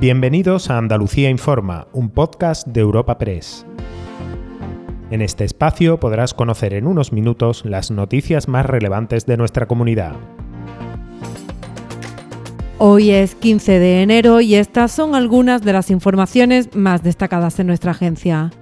Bienvenidos a Andalucía Informa, un podcast de Europa Press. En este espacio podrás conocer en unos minutos las noticias más relevantes de nuestra comunidad. Hoy es 15 de enero y estas son algunas de las informaciones más destacadas en nuestra agencia.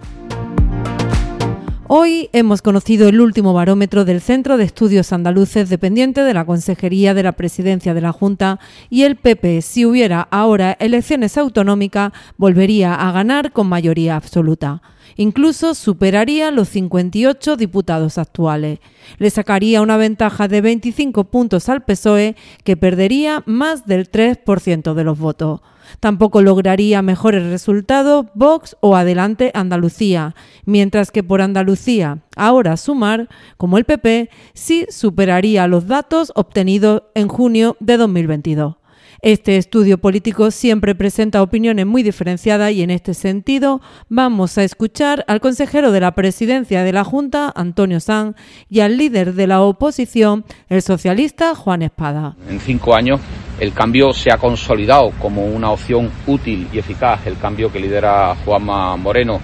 Hoy hemos conocido el último barómetro del Centro de Estudios Andaluces dependiente de la Consejería de la Presidencia de la Junta y el PP, si hubiera ahora elecciones autonómicas, volvería a ganar con mayoría absoluta. Incluso superaría los 58 diputados actuales. Le sacaría una ventaja de 25 puntos al PSOE, que perdería más del 3% de los votos. Tampoco lograría mejores resultados Vox o Adelante Andalucía, mientras que por Andalucía, ahora Sumar, como el PP, sí superaría los datos obtenidos en junio de 2022. Este estudio político siempre presenta opiniones muy diferenciadas y en este sentido vamos a escuchar al consejero de la presidencia de la Junta, Antonio Sanz, y al líder de la oposición, el socialista Juan Espada. En cinco años el cambio se ha consolidado como una opción útil y eficaz, el cambio que lidera Juanma Moreno.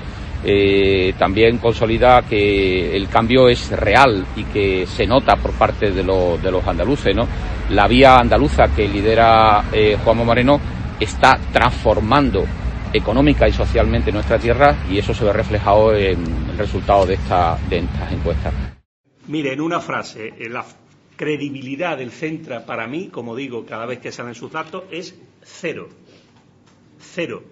Eh, también consolida que el cambio es real y que se nota por parte de, los andaluces. ¿no? La vía andaluza que lidera eh, Juanma Moreno está transformando económica y socialmente nuestra tierra y eso se ve reflejado en el resultado de, esta, de estas encuestas. Mire, en una frase, la credibilidad del Centra para mí, como digo cada vez que salen sus datos, es cero. Cero.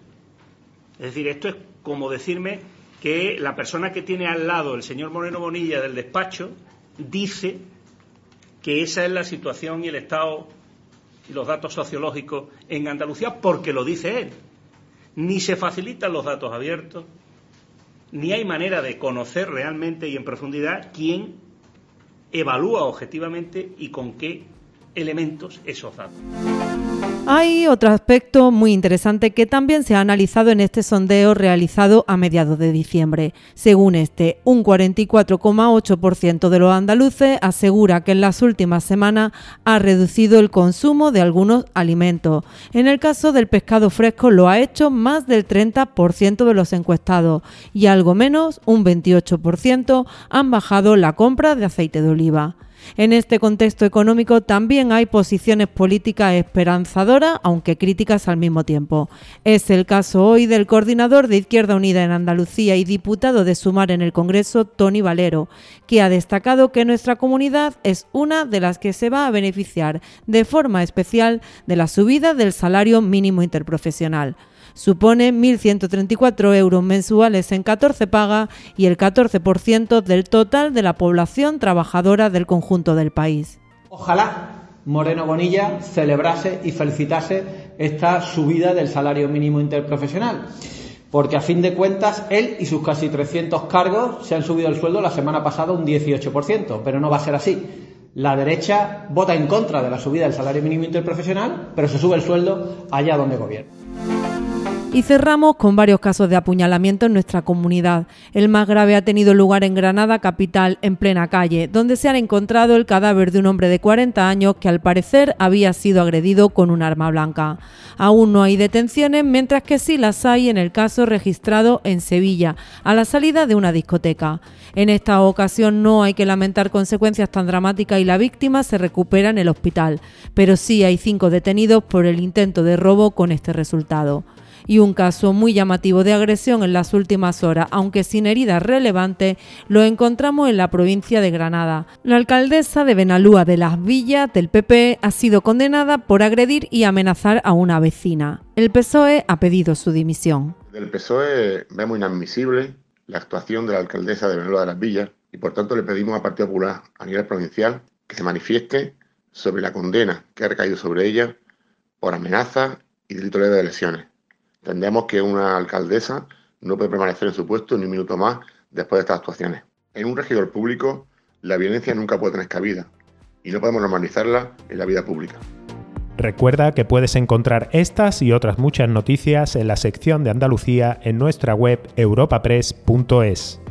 Es decir, esto es como decirme que la persona que tiene al lado el señor Moreno Bonilla del despacho dice que esa es la situación y el estado y los datos sociológicos en Andalucía porque lo dice él. Ni se facilitan los datos abiertos, ni hay manera de conocer realmente y en profundidad quién evalúa objetivamente y con qué elementos esos datos. Hay otro aspecto muy interesante que también se ha analizado en este sondeo realizado a mediados de diciembre. Según este, un 44,8% de los andaluces asegura que en las últimas semanas ha reducido el consumo de algunos alimentos. En el caso del pescado fresco lo ha hecho más del 30% de los encuestados y algo menos, un 28%, han bajado la compra de aceite de oliva. En este contexto económico también hay posiciones políticas esperanzadoras, aunque críticas al mismo tiempo. Es el caso hoy del coordinador de Izquierda Unida en Andalucía y diputado de Sumar en el Congreso, Tony Valero, que ha destacado que nuestra comunidad es una de las que se va a beneficiar de forma especial de la subida del salario mínimo interprofesional supone 1.134 euros mensuales en 14 pagas y el 14% del total de la población trabajadora del conjunto del país. Ojalá Moreno Bonilla celebrase y felicitase esta subida del salario mínimo interprofesional. Porque a fin de cuentas, él y sus casi 300 cargos se han subido el sueldo la semana pasada un 18%, pero no va a ser así. La derecha vota en contra de la subida del salario mínimo interprofesional, pero se sube el sueldo allá donde gobierna. Y cerramos con varios casos de apuñalamiento en nuestra comunidad. El más grave ha tenido lugar en Granada capital, en plena calle, donde se ha encontrado el cadáver de un hombre de 40 años que al parecer había sido agredido con un arma blanca. Aún no hay detenciones, mientras que sí las hay en el caso registrado en Sevilla, a la salida de una discoteca. En esta ocasión no hay que lamentar consecuencias tan dramáticas y la víctima se recupera en el hospital, pero sí hay cinco detenidos por el intento de robo con este resultado y un caso muy llamativo de agresión en las últimas horas, aunque sin heridas relevantes, lo encontramos en la provincia de Granada. La alcaldesa de Benalúa de las Villas del PP ha sido condenada por agredir y amenazar a una vecina. El PSOE ha pedido su dimisión. Del PSOE vemos inadmisible la actuación de la alcaldesa de Benalúa de las Villas y por tanto le pedimos al Partido Popular a nivel provincial que se manifieste sobre la condena que ha recaído sobre ella por amenazas y delito de lesiones. Entendemos que una alcaldesa no puede permanecer en su puesto ni un minuto más después de estas actuaciones. En un regidor público, la violencia nunca puede tener cabida y no podemos normalizarla en la vida pública. Recuerda que puedes encontrar estas y otras muchas noticias en la sección de Andalucía en nuestra web europapress.es.